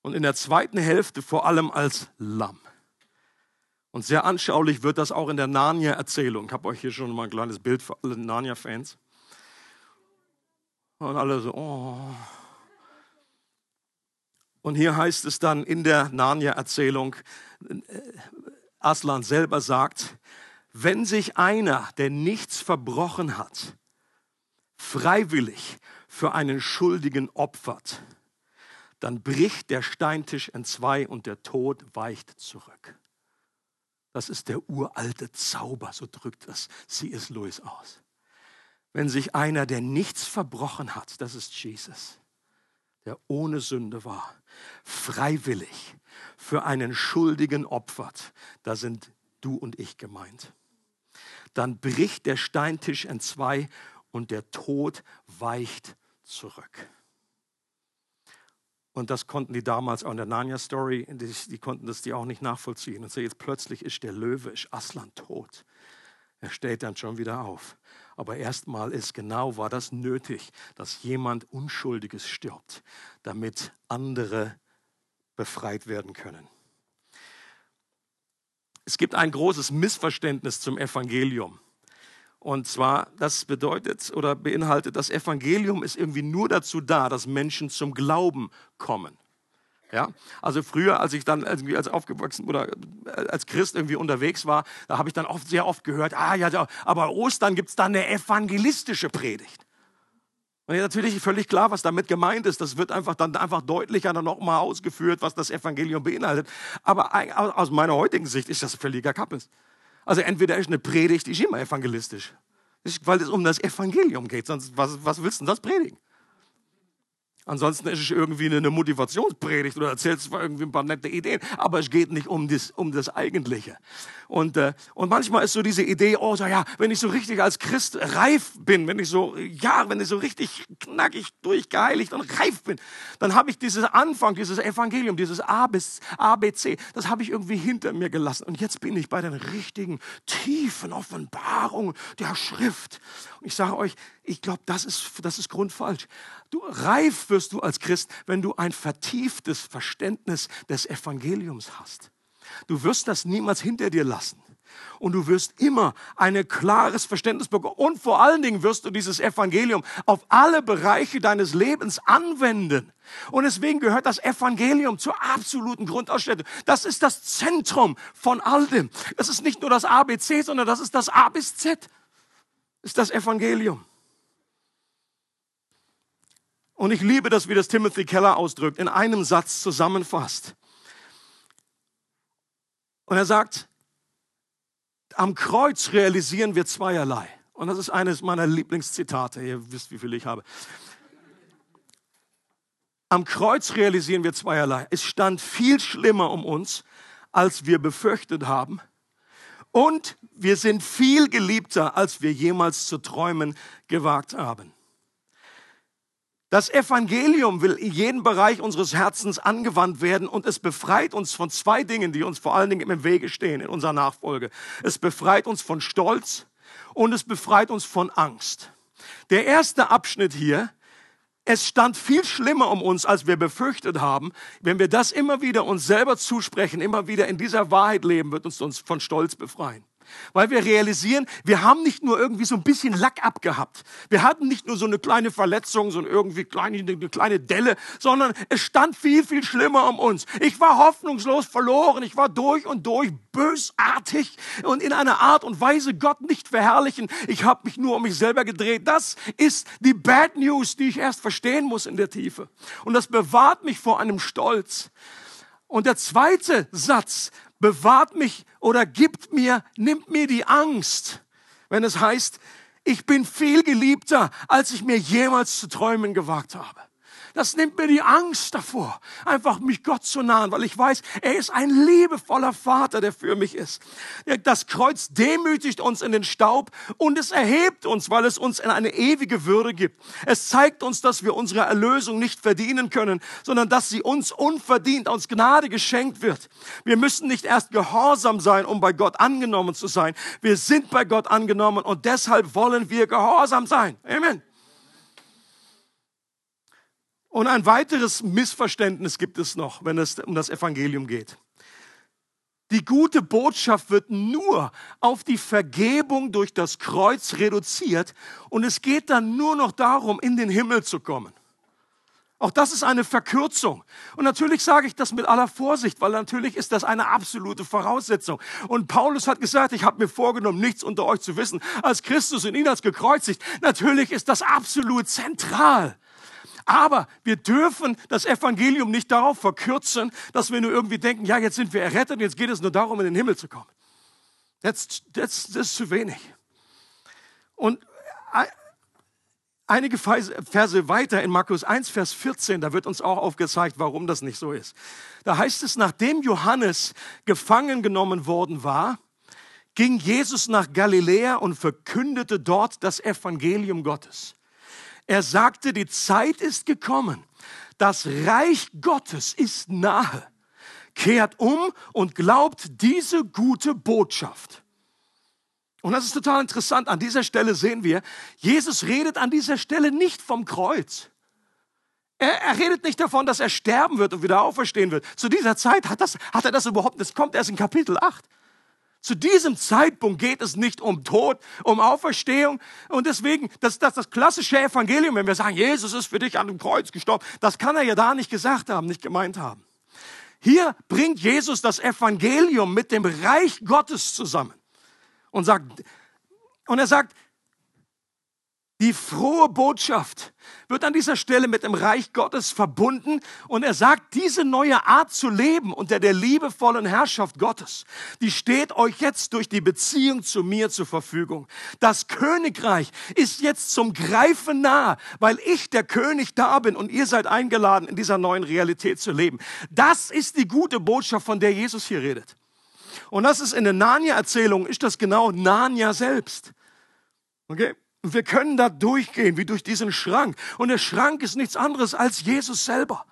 und in der zweiten Hälfte vor allem als Lamm. Und sehr anschaulich wird das auch in der Narnia-Erzählung. Ich habe euch hier schon mal ein kleines Bild für alle Narnia-Fans. Und alle so, oh. Und hier heißt es dann in der Narnia-Erzählung, äh, Aslan selber sagt, wenn sich einer, der nichts verbrochen hat, freiwillig für einen Schuldigen opfert, dann bricht der Steintisch in zwei und der Tod weicht zurück. Das ist der uralte Zauber, so drückt das C.S. Lewis aus. Wenn sich einer, der nichts verbrochen hat, das ist Jesus, der ohne Sünde war, freiwillig für einen Schuldigen opfert, da sind du und ich gemeint. Dann bricht der Steintisch entzwei und der Tod weicht zurück. Und das konnten die damals auch in der Narnia-Story, die, die, konnten das die auch nicht nachvollziehen. Und so jetzt plötzlich ist der Löwe, ist Aslan tot. Er steht dann schon wieder auf. Aber erstmal ist genau, war das nötig, dass jemand Unschuldiges stirbt, damit andere befreit werden können. Es gibt ein großes Missverständnis zum Evangelium. Und zwar, das bedeutet oder beinhaltet, das Evangelium ist irgendwie nur dazu da, dass Menschen zum Glauben kommen. Ja, also früher, als ich dann irgendwie als aufgewachsen oder als Christ irgendwie unterwegs war, da habe ich dann oft sehr oft gehört, ah ja, aber Ostern gibt es dann eine evangelistische Predigt. Und ja, natürlich völlig klar, was damit gemeint ist. Das wird einfach dann einfach deutlicher dann nochmal ausgeführt, was das Evangelium beinhaltet. Aber aus meiner heutigen Sicht ist das völliger Kappes. Also entweder ist eine Predigt, die ist immer evangelistisch, weil es um das Evangelium geht. Sonst, was, was willst du denn das predigen? Ansonsten ist es irgendwie eine Motivationspredigt oder erzählt zwar irgendwie ein paar nette Ideen, aber es geht nicht um das, um das Eigentliche. Und, äh, und manchmal ist so diese Idee, oh, so, ja, wenn ich so richtig als Christ reif bin, wenn ich so, ja, wenn ich so richtig knackig durchgeheiligt und reif bin, dann habe ich dieses Anfang, dieses Evangelium, dieses A bis ABC, das habe ich irgendwie hinter mir gelassen. Und jetzt bin ich bei den richtigen, tiefen Offenbarungen der Schrift. Und ich sage euch, ich glaube, das ist, das ist grundfalsch. Du reif wirst du als Christ, wenn du ein vertieftes Verständnis des Evangeliums hast. Du wirst das niemals hinter dir lassen. Und du wirst immer ein klares Verständnis bekommen. Und vor allen Dingen wirst du dieses Evangelium auf alle Bereiche deines Lebens anwenden. Und deswegen gehört das Evangelium zur absoluten Grundausstattung. Das ist das Zentrum von all dem. Das ist nicht nur das ABC, sondern das ist das A bis Z. Ist das Evangelium. Und ich liebe das, wie das Timothy Keller ausdrückt, in einem Satz zusammenfasst. Und er sagt, am Kreuz realisieren wir zweierlei. Und das ist eines meiner Lieblingszitate. Ihr wisst, wie viel ich habe. Am Kreuz realisieren wir zweierlei. Es stand viel schlimmer um uns, als wir befürchtet haben. Und wir sind viel geliebter, als wir jemals zu träumen gewagt haben. Das Evangelium will in jedem Bereich unseres Herzens angewandt werden und es befreit uns von zwei Dingen, die uns vor allen Dingen im Wege stehen in unserer Nachfolge. Es befreit uns von Stolz und es befreit uns von Angst. Der erste Abschnitt hier, es stand viel schlimmer um uns, als wir befürchtet haben. Wenn wir das immer wieder uns selber zusprechen, immer wieder in dieser Wahrheit leben, wird uns uns von Stolz befreien. Weil wir realisieren, wir haben nicht nur irgendwie so ein bisschen Lack abgehabt. Wir hatten nicht nur so eine kleine Verletzung, so irgendwie kleine, eine kleine Delle, sondern es stand viel, viel schlimmer um uns. Ich war hoffnungslos verloren. Ich war durch und durch bösartig und in einer Art und Weise Gott nicht verherrlichen. Ich habe mich nur um mich selber gedreht. Das ist die Bad News, die ich erst verstehen muss in der Tiefe. Und das bewahrt mich vor einem Stolz. Und der zweite Satz bewahrt mich oder gibt mir, nimmt mir die Angst, wenn es heißt, ich bin viel geliebter, als ich mir jemals zu träumen gewagt habe. Das nimmt mir die Angst davor, einfach mich Gott zu nahen, weil ich weiß, er ist ein liebevoller Vater, der für mich ist. Das Kreuz demütigt uns in den Staub und es erhebt uns, weil es uns in eine ewige Würde gibt. Es zeigt uns, dass wir unsere Erlösung nicht verdienen können, sondern dass sie uns unverdient aus Gnade geschenkt wird. Wir müssen nicht erst gehorsam sein, um bei Gott angenommen zu sein. Wir sind bei Gott angenommen und deshalb wollen wir gehorsam sein. Amen. Und ein weiteres Missverständnis gibt es noch, wenn es um das Evangelium geht. Die gute Botschaft wird nur auf die Vergebung durch das Kreuz reduziert und es geht dann nur noch darum, in den Himmel zu kommen. Auch das ist eine Verkürzung. Und natürlich sage ich das mit aller Vorsicht, weil natürlich ist das eine absolute Voraussetzung. Und Paulus hat gesagt, ich habe mir vorgenommen, nichts unter euch zu wissen als Christus und ihn als gekreuzigt. Natürlich ist das absolut zentral. Aber wir dürfen das Evangelium nicht darauf verkürzen, dass wir nur irgendwie denken, ja, jetzt sind wir errettet, jetzt geht es nur darum, in den Himmel zu kommen. Das, das, das ist zu wenig. Und einige Verse weiter in Markus 1, Vers 14, da wird uns auch aufgezeigt, warum das nicht so ist. Da heißt es, nachdem Johannes gefangen genommen worden war, ging Jesus nach Galiläa und verkündete dort das Evangelium Gottes. Er sagte, die Zeit ist gekommen. Das Reich Gottes ist nahe. Kehrt um und glaubt diese gute Botschaft. Und das ist total interessant. An dieser Stelle sehen wir, Jesus redet an dieser Stelle nicht vom Kreuz. Er, er, redet nicht davon, dass er sterben wird und wieder auferstehen wird. Zu dieser Zeit hat, das, hat er das überhaupt, das kommt erst in Kapitel 8. Zu diesem Zeitpunkt geht es nicht um Tod, um Auferstehung. Und deswegen, das, das, das klassische Evangelium, wenn wir sagen, Jesus ist für dich an dem Kreuz gestorben, das kann er ja da nicht gesagt haben, nicht gemeint haben. Hier bringt Jesus das Evangelium mit dem Reich Gottes zusammen und sagt, und er sagt, die frohe Botschaft wird an dieser Stelle mit dem Reich Gottes verbunden und er sagt, diese neue Art zu leben unter der liebevollen Herrschaft Gottes, die steht euch jetzt durch die Beziehung zu mir zur Verfügung. Das Königreich ist jetzt zum Greifen nah, weil ich der König da bin und ihr seid eingeladen, in dieser neuen Realität zu leben. Das ist die gute Botschaft, von der Jesus hier redet. Und das ist in der Narnia-Erzählung, ist das genau Narnia selbst. Okay? Und wir können da durchgehen, wie durch diesen Schrank. Und der Schrank ist nichts anderes als Jesus selber.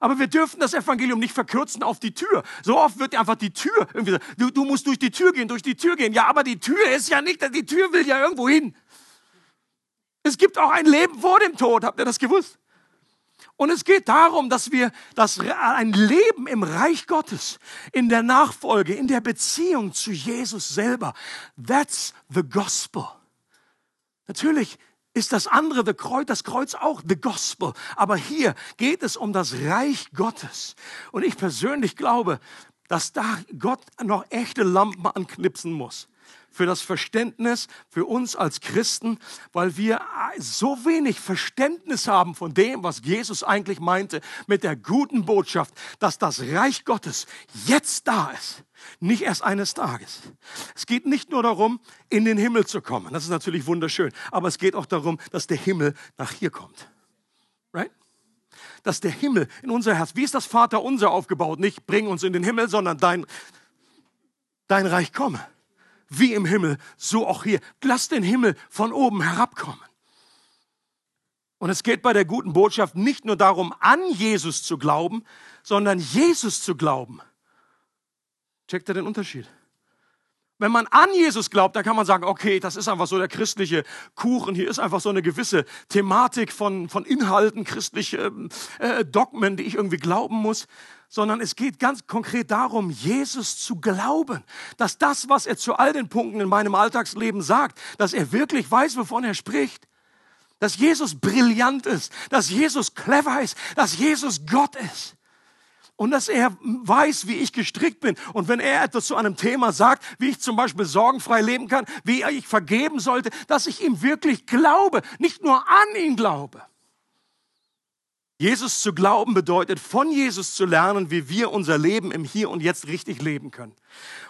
Aber wir dürfen das Evangelium nicht verkürzen auf die Tür. So oft wird einfach die Tür irgendwie, du, du musst durch die Tür gehen, durch die Tür gehen. Ja, aber die Tür ist ja nicht, die Tür will ja irgendwo hin. Es gibt auch ein Leben vor dem Tod. Habt ihr das gewusst? Und es geht darum, dass wir das, ein Leben im Reich Gottes, in der Nachfolge, in der Beziehung zu Jesus selber. That's the gospel. Natürlich ist das andere, the Kreuz, das Kreuz auch the Gospel. Aber hier geht es um das Reich Gottes. Und ich persönlich glaube, dass da Gott noch echte Lampen anknipsen muss für das Verständnis für uns als Christen, weil wir so wenig Verständnis haben von dem, was Jesus eigentlich meinte mit der guten Botschaft, dass das Reich Gottes jetzt da ist, nicht erst eines Tages. Es geht nicht nur darum, in den Himmel zu kommen, das ist natürlich wunderschön, aber es geht auch darum, dass der Himmel nach hier kommt. Right? Dass der Himmel in unser Herz, wie ist das Vater unser aufgebaut? Nicht bring uns in den Himmel, sondern dein, dein Reich komme wie im Himmel, so auch hier. Lass den Himmel von oben herabkommen. Und es geht bei der guten Botschaft nicht nur darum, an Jesus zu glauben, sondern Jesus zu glauben. Checkt ihr den Unterschied? Wenn man an Jesus glaubt, dann kann man sagen, okay, das ist einfach so der christliche Kuchen. Hier ist einfach so eine gewisse Thematik von, von Inhalten, christliche äh, Dogmen, die ich irgendwie glauben muss. Sondern es geht ganz konkret darum, Jesus zu glauben. Dass das, was er zu all den Punkten in meinem Alltagsleben sagt, dass er wirklich weiß, wovon er spricht. Dass Jesus brillant ist. Dass Jesus clever ist. Dass Jesus Gott ist und dass er weiß, wie ich gestrickt bin. Und wenn er etwas zu einem Thema sagt, wie ich zum Beispiel sorgenfrei leben kann, wie ich vergeben sollte, dass ich ihm wirklich glaube, nicht nur an ihn glaube. Jesus zu glauben bedeutet, von Jesus zu lernen, wie wir unser Leben im Hier und Jetzt richtig leben können.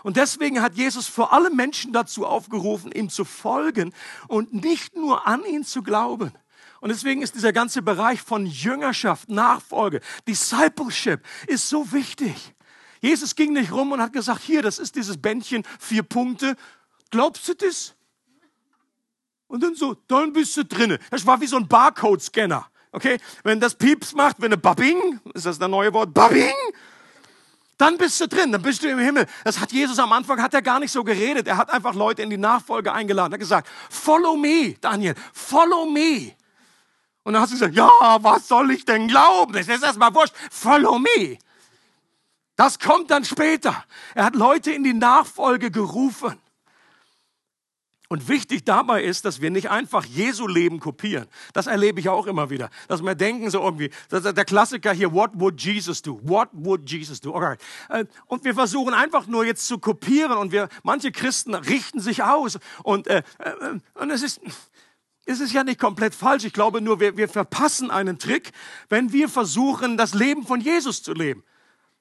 Und deswegen hat Jesus vor allem Menschen dazu aufgerufen, ihm zu folgen und nicht nur an ihn zu glauben. Und deswegen ist dieser ganze Bereich von Jüngerschaft, Nachfolge, Discipleship ist so wichtig. Jesus ging nicht rum und hat gesagt, hier, das ist dieses Bändchen, vier Punkte. Glaubst du das? Und dann so, dann bist du drinne. Das war wie so ein Barcode-Scanner. Okay? Wenn das Pieps macht, wenn eine Babing, ist das das neue Wort, Babing, dann bist du drin, dann bist du im Himmel. Das hat Jesus am Anfang, hat er gar nicht so geredet. Er hat einfach Leute in die Nachfolge eingeladen. Er hat gesagt, follow me, Daniel, follow me. Und dann hast du gesagt, ja, was soll ich denn glauben? Das ist erstmal wurscht. Follow me. Das kommt dann später. Er hat Leute in die Nachfolge gerufen. Und wichtig dabei ist, dass wir nicht einfach Jesu Leben kopieren. Das erlebe ich auch immer wieder. Dass wir denken so irgendwie, der Klassiker hier, what would Jesus do? What would Jesus do? Okay. Äh, und wir versuchen einfach nur jetzt zu kopieren und wir, manche Christen richten sich aus und, äh, äh und es ist, ist es ja nicht komplett falsch. Ich glaube nur, wir, wir verpassen einen Trick, wenn wir versuchen, das Leben von Jesus zu leben.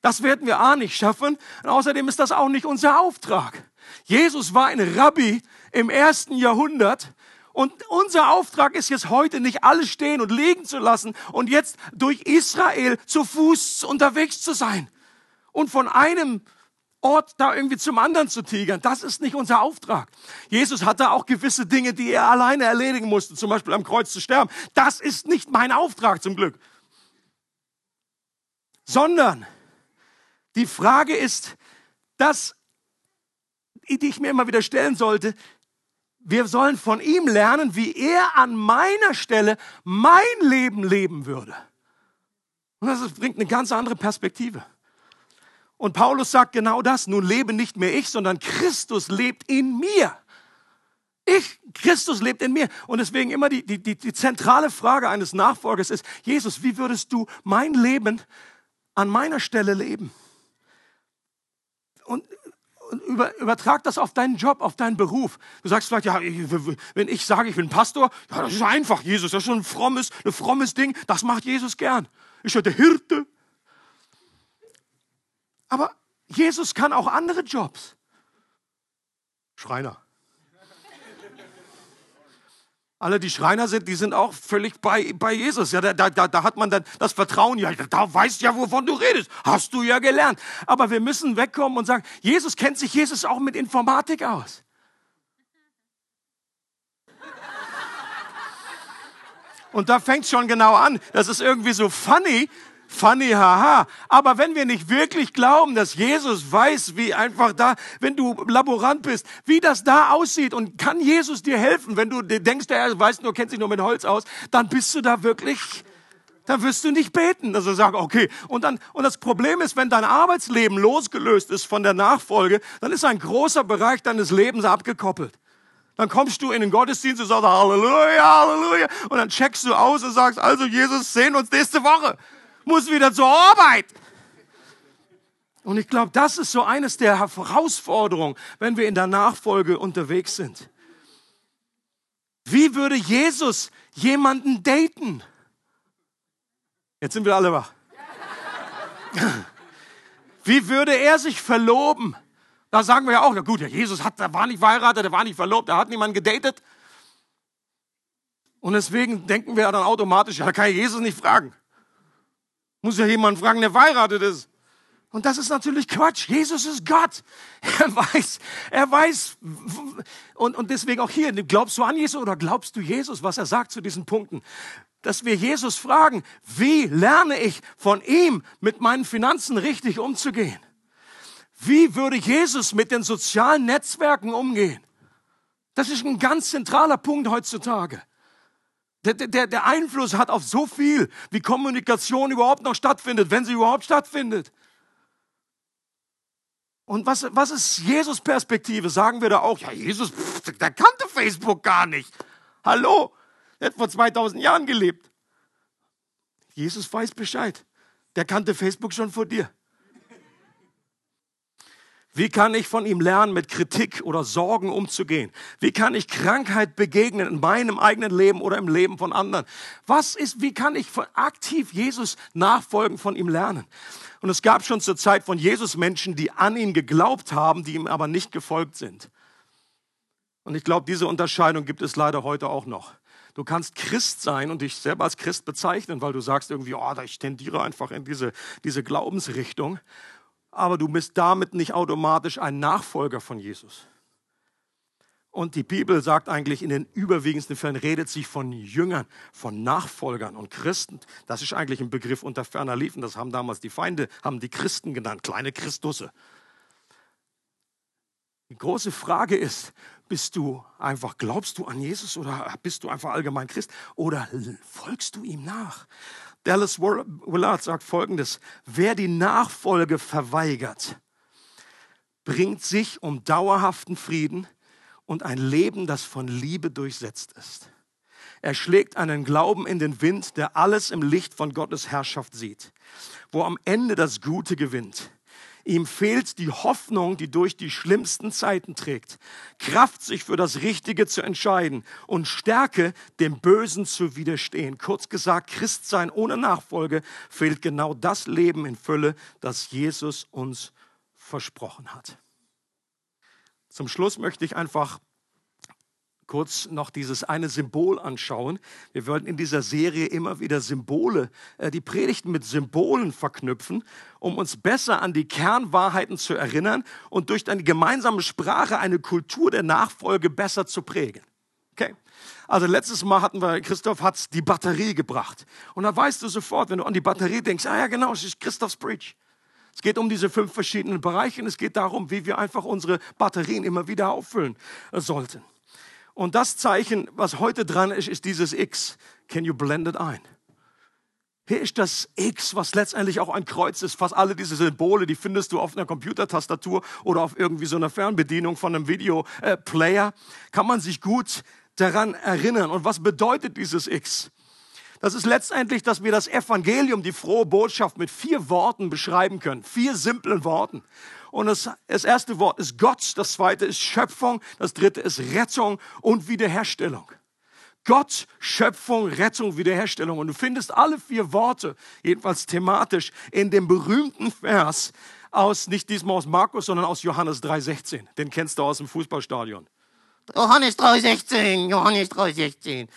Das werden wir A nicht schaffen. Und außerdem ist das auch nicht unser Auftrag. Jesus war ein Rabbi im ersten Jahrhundert. Und unser Auftrag ist jetzt heute nicht alles stehen und liegen zu lassen und jetzt durch Israel zu Fuß unterwegs zu sein. Und von einem Ort da irgendwie zum anderen zu tigern. Das ist nicht unser Auftrag. Jesus hatte auch gewisse Dinge, die er alleine erledigen musste, zum Beispiel am Kreuz zu sterben. Das ist nicht mein Auftrag zum Glück. Sondern die Frage ist, dass, die ich mir immer wieder stellen sollte, wir sollen von ihm lernen, wie er an meiner Stelle mein Leben leben würde. Und das bringt eine ganz andere Perspektive. Und Paulus sagt genau das. Nun lebe nicht mehr ich, sondern Christus lebt in mir. Ich, Christus lebt in mir. Und deswegen immer die, die, die, die zentrale Frage eines Nachfolgers ist, Jesus, wie würdest du mein Leben an meiner Stelle leben? Und über, übertrag das auf deinen Job, auf deinen Beruf. Du sagst vielleicht, ja, wenn ich sage, ich bin Pastor, ja, das ist einfach, Jesus, das ist schon ein frommes, ein frommes Ding, das macht Jesus gern. Ich bin Hirte. Aber Jesus kann auch andere Jobs. Schreiner. Alle, die Schreiner sind, die sind auch völlig bei, bei Jesus. Ja, da, da, da hat man dann das Vertrauen. Ja, da weißt ja, wovon du redest. Hast du ja gelernt. Aber wir müssen wegkommen und sagen, Jesus kennt sich Jesus auch mit Informatik aus. Und da fängt schon genau an. Das ist irgendwie so funny, funny, haha. Aber wenn wir nicht wirklich glauben, dass Jesus weiß, wie einfach da, wenn du Laborant bist, wie das da aussieht und kann Jesus dir helfen, wenn du denkst, er weiß nur, kennt sich nur mit Holz aus, dann bist du da wirklich, dann wirst du nicht beten. Also sag, okay. Und dann, und das Problem ist, wenn dein Arbeitsleben losgelöst ist von der Nachfolge, dann ist ein großer Bereich deines Lebens abgekoppelt. Dann kommst du in den Gottesdienst und sagst Halleluja, Halleluja. Und dann checkst du aus und sagst, also Jesus, sehen uns nächste Woche muss wieder zur Arbeit. Und ich glaube, das ist so eines der Herausforderungen, wenn wir in der Nachfolge unterwegs sind. Wie würde Jesus jemanden daten? Jetzt sind wir alle wach. (laughs) Wie würde er sich verloben? Da sagen wir ja auch, ja gut, Jesus hat, der war nicht verheiratet, der war nicht verlobt, er hat niemanden gedatet. Und deswegen denken wir dann automatisch, ja, da kann ich Jesus nicht fragen. Muss ja jemand fragen, der verheiratet ist. Und das ist natürlich Quatsch. Jesus ist Gott. (laughs) Er weiß, er weiß. Und, und deswegen auch hier, glaubst du an Jesus oder glaubst du Jesus, was er sagt zu diesen Punkten? Dass wir Jesus fragen, wie lerne ich von ihm mit meinen Finanzen richtig umzugehen? Wie würde Jesus mit den sozialen Netzwerken umgehen? Das ist ein ganz zentraler Punkt heutzutage. Der, der, der Einfluss hat auf so viel, wie Kommunikation überhaupt noch stattfindet, wenn sie überhaupt stattfindet. Und was, was ist Jesus Perspektive? Sagen wir da auch, ja, Jesus, pff, der kannte Facebook gar nicht. Hallo, er hat vor 2000 Jahren gelebt. Jesus weiß Bescheid. Der kannte Facebook schon vor dir. Wie kann ich von ihm lernen, mit Kritik oder Sorgen umzugehen? Wie kann ich Krankheit begegnen in meinem eigenen Leben oder im Leben von anderen? Was ist, wie kann ich aktiv Jesus nachfolgen, von ihm lernen? Und es gab schon zur Zeit von Jesus Menschen, die an ihn geglaubt haben, die ihm aber nicht gefolgt sind. Und ich glaube, diese Unterscheidung gibt es leider heute auch noch. Du kannst Christ sein und dich selber als Christ bezeichnen, weil du sagst irgendwie, oh, ich tendiere einfach in diese, diese Glaubensrichtung aber du bist damit nicht automatisch ein Nachfolger von Jesus. Und die Bibel sagt eigentlich in den überwiegendsten Fällen, redet sich von Jüngern, von Nachfolgern und Christen. Das ist eigentlich ein Begriff unter ferner Liefen. Das haben damals die Feinde, haben die Christen genannt, kleine Christusse. Die große Frage ist, bist du einfach, glaubst du an Jesus oder bist du einfach allgemein Christ oder folgst du ihm nach? Dallas Willard sagt Folgendes, wer die Nachfolge verweigert, bringt sich um dauerhaften Frieden und ein Leben, das von Liebe durchsetzt ist. Er schlägt einen Glauben in den Wind, der alles im Licht von Gottes Herrschaft sieht, wo am Ende das Gute gewinnt. Ihm fehlt die Hoffnung, die durch die schlimmsten Zeiten trägt, Kraft, sich für das Richtige zu entscheiden und Stärke, dem Bösen zu widerstehen. Kurz gesagt, Christsein ohne Nachfolge fehlt genau das Leben in Fülle, das Jesus uns versprochen hat. Zum Schluss möchte ich einfach kurz noch dieses eine Symbol anschauen. Wir wollten in dieser Serie immer wieder Symbole, äh, die Predigten mit Symbolen verknüpfen, um uns besser an die Kernwahrheiten zu erinnern und durch eine gemeinsame Sprache eine Kultur der Nachfolge besser zu prägen. Okay? Also letztes Mal hatten wir, Christoph hat die Batterie gebracht. Und da weißt du sofort, wenn du an die Batterie denkst, ah ja genau, es ist Christophs Preach. Es geht um diese fünf verschiedenen Bereiche und es geht darum, wie wir einfach unsere Batterien immer wieder auffüllen sollten. Und das Zeichen, was heute dran ist, ist dieses X. Can you blend it ein? Hier ist das X, was letztendlich auch ein Kreuz ist. Fast alle diese Symbole, die findest du auf einer Computertastatur oder auf irgendwie so einer Fernbedienung von einem Videoplayer. Kann man sich gut daran erinnern. Und was bedeutet dieses X? Das ist letztendlich, dass wir das Evangelium, die frohe Botschaft mit vier Worten beschreiben können. Vier simplen Worten. Und das, das erste Wort ist Gott, das zweite ist Schöpfung, das dritte ist Rettung und Wiederherstellung. Gott, Schöpfung, Rettung, Wiederherstellung. Und du findest alle vier Worte, jedenfalls thematisch, in dem berühmten Vers aus, nicht diesmal aus Markus, sondern aus Johannes 3,16. Den kennst du aus dem Fußballstadion. Johannes 3,16, Johannes 3,16.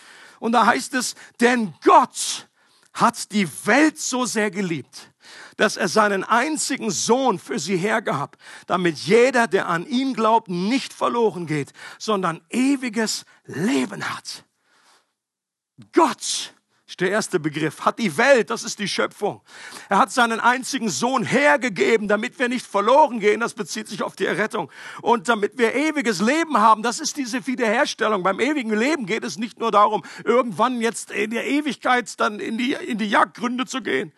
Und da heißt es, denn Gott hat die Welt so sehr geliebt, dass er seinen einzigen Sohn für sie hergab, damit jeder, der an ihn glaubt, nicht verloren geht, sondern ewiges Leben hat. Gott ist der erste Begriff, hat die Welt, das ist die Schöpfung. Er hat seinen einzigen Sohn hergegeben, damit wir nicht verloren gehen, das bezieht sich auf die Errettung. Und damit wir ewiges Leben haben, das ist diese Wiederherstellung. Beim ewigen Leben geht es nicht nur darum, irgendwann jetzt in der Ewigkeit dann in die, in die Jagdgründe zu gehen,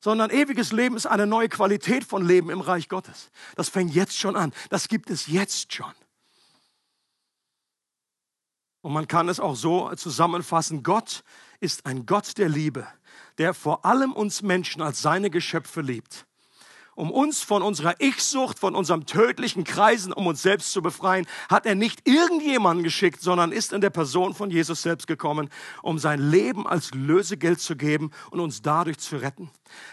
sondern ewiges Leben ist eine neue Qualität von Leben im Reich Gottes. Das fängt jetzt schon an. Das gibt es jetzt schon. Und man kann es auch so zusammenfassen, Gott ist ein Gott der Liebe, der vor allem uns Menschen als seine Geschöpfe liebt um uns von unserer Ich-Sucht, von unserem tödlichen Kreisen, um uns selbst zu befreien, hat er nicht irgendjemanden geschickt, sondern ist in der Person von Jesus selbst gekommen, um sein Leben als Lösegeld zu geben und uns dadurch zu retten.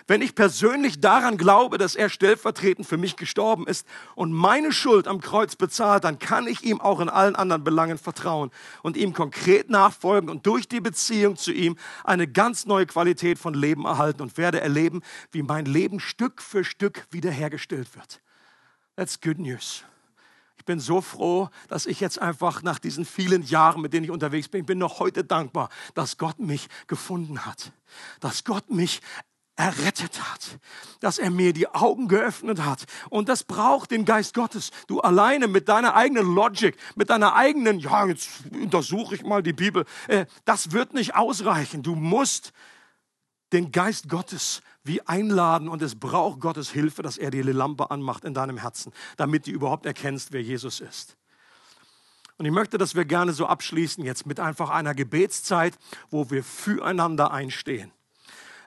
Wenn ich persönlich daran glaube, dass er stellvertretend für mich gestorben ist und meine Schuld am Kreuz bezahlt, dann kann ich ihm auch in allen anderen Belangen vertrauen und ihm konkret nachfolgen und durch die Beziehung zu ihm eine ganz neue Qualität von Leben erhalten und werde erleben, wie mein Leben Stück für Stück wiederhergestellt wird. That's good news. Ich bin so froh, dass ich jetzt einfach nach diesen vielen Jahren, mit denen ich unterwegs bin, ich bin noch heute dankbar, dass Gott mich gefunden hat, dass Gott mich errettet hat, dass er mir die Augen geöffnet hat. Und das braucht den Geist Gottes. Du alleine mit deiner eigenen Logik, mit deiner eigenen, ja, jetzt untersuche ich mal die Bibel, äh, das wird nicht ausreichen. Du musst den Geist Gottes wie einladen und es braucht Gottes Hilfe, dass er die Lampe anmacht in deinem Herzen, damit du überhaupt erkennst, wer Jesus ist. Und ich möchte, dass wir gerne so abschließen jetzt mit einfach einer Gebetszeit, wo wir füreinander einstehen.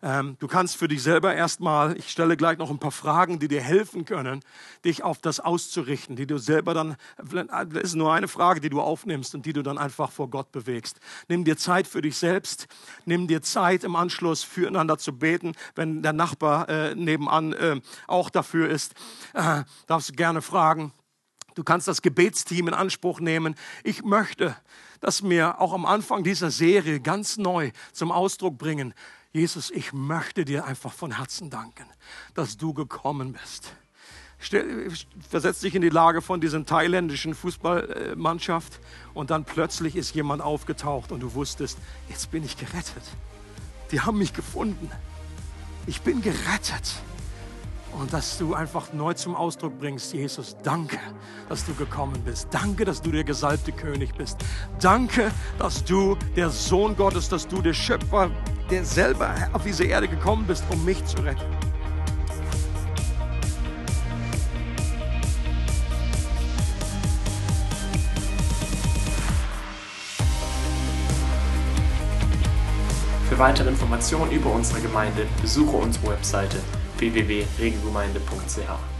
Ähm, du kannst für dich selber erstmal, ich stelle gleich noch ein paar Fragen, die dir helfen können, dich auf das auszurichten, die du selber dann, das ist nur eine Frage, die du aufnimmst und die du dann einfach vor Gott bewegst. Nimm dir Zeit für dich selbst, nimm dir Zeit im Anschluss füreinander zu beten, wenn der Nachbar äh, nebenan äh, auch dafür ist, äh, darfst du gerne fragen. Du kannst das Gebetsteam in Anspruch nehmen. Ich möchte, dass wir auch am Anfang dieser Serie ganz neu zum Ausdruck bringen, Jesus, ich möchte dir einfach von Herzen danken, dass du gekommen bist. Versetz dich in die Lage von dieser thailändischen Fußballmannschaft und dann plötzlich ist jemand aufgetaucht und du wusstest, jetzt bin ich gerettet. Die haben mich gefunden. Ich bin gerettet. Und dass du einfach neu zum Ausdruck bringst, Jesus, danke, dass du gekommen bist. Danke, dass du der gesalbte König bist. Danke, dass du der Sohn Gottes, dass du der Schöpfer, der selber auf diese Erde gekommen bist, um mich zu retten. Für weitere Informationen über unsere Gemeinde besuche unsere Webseite www.regelgemeinde.ch.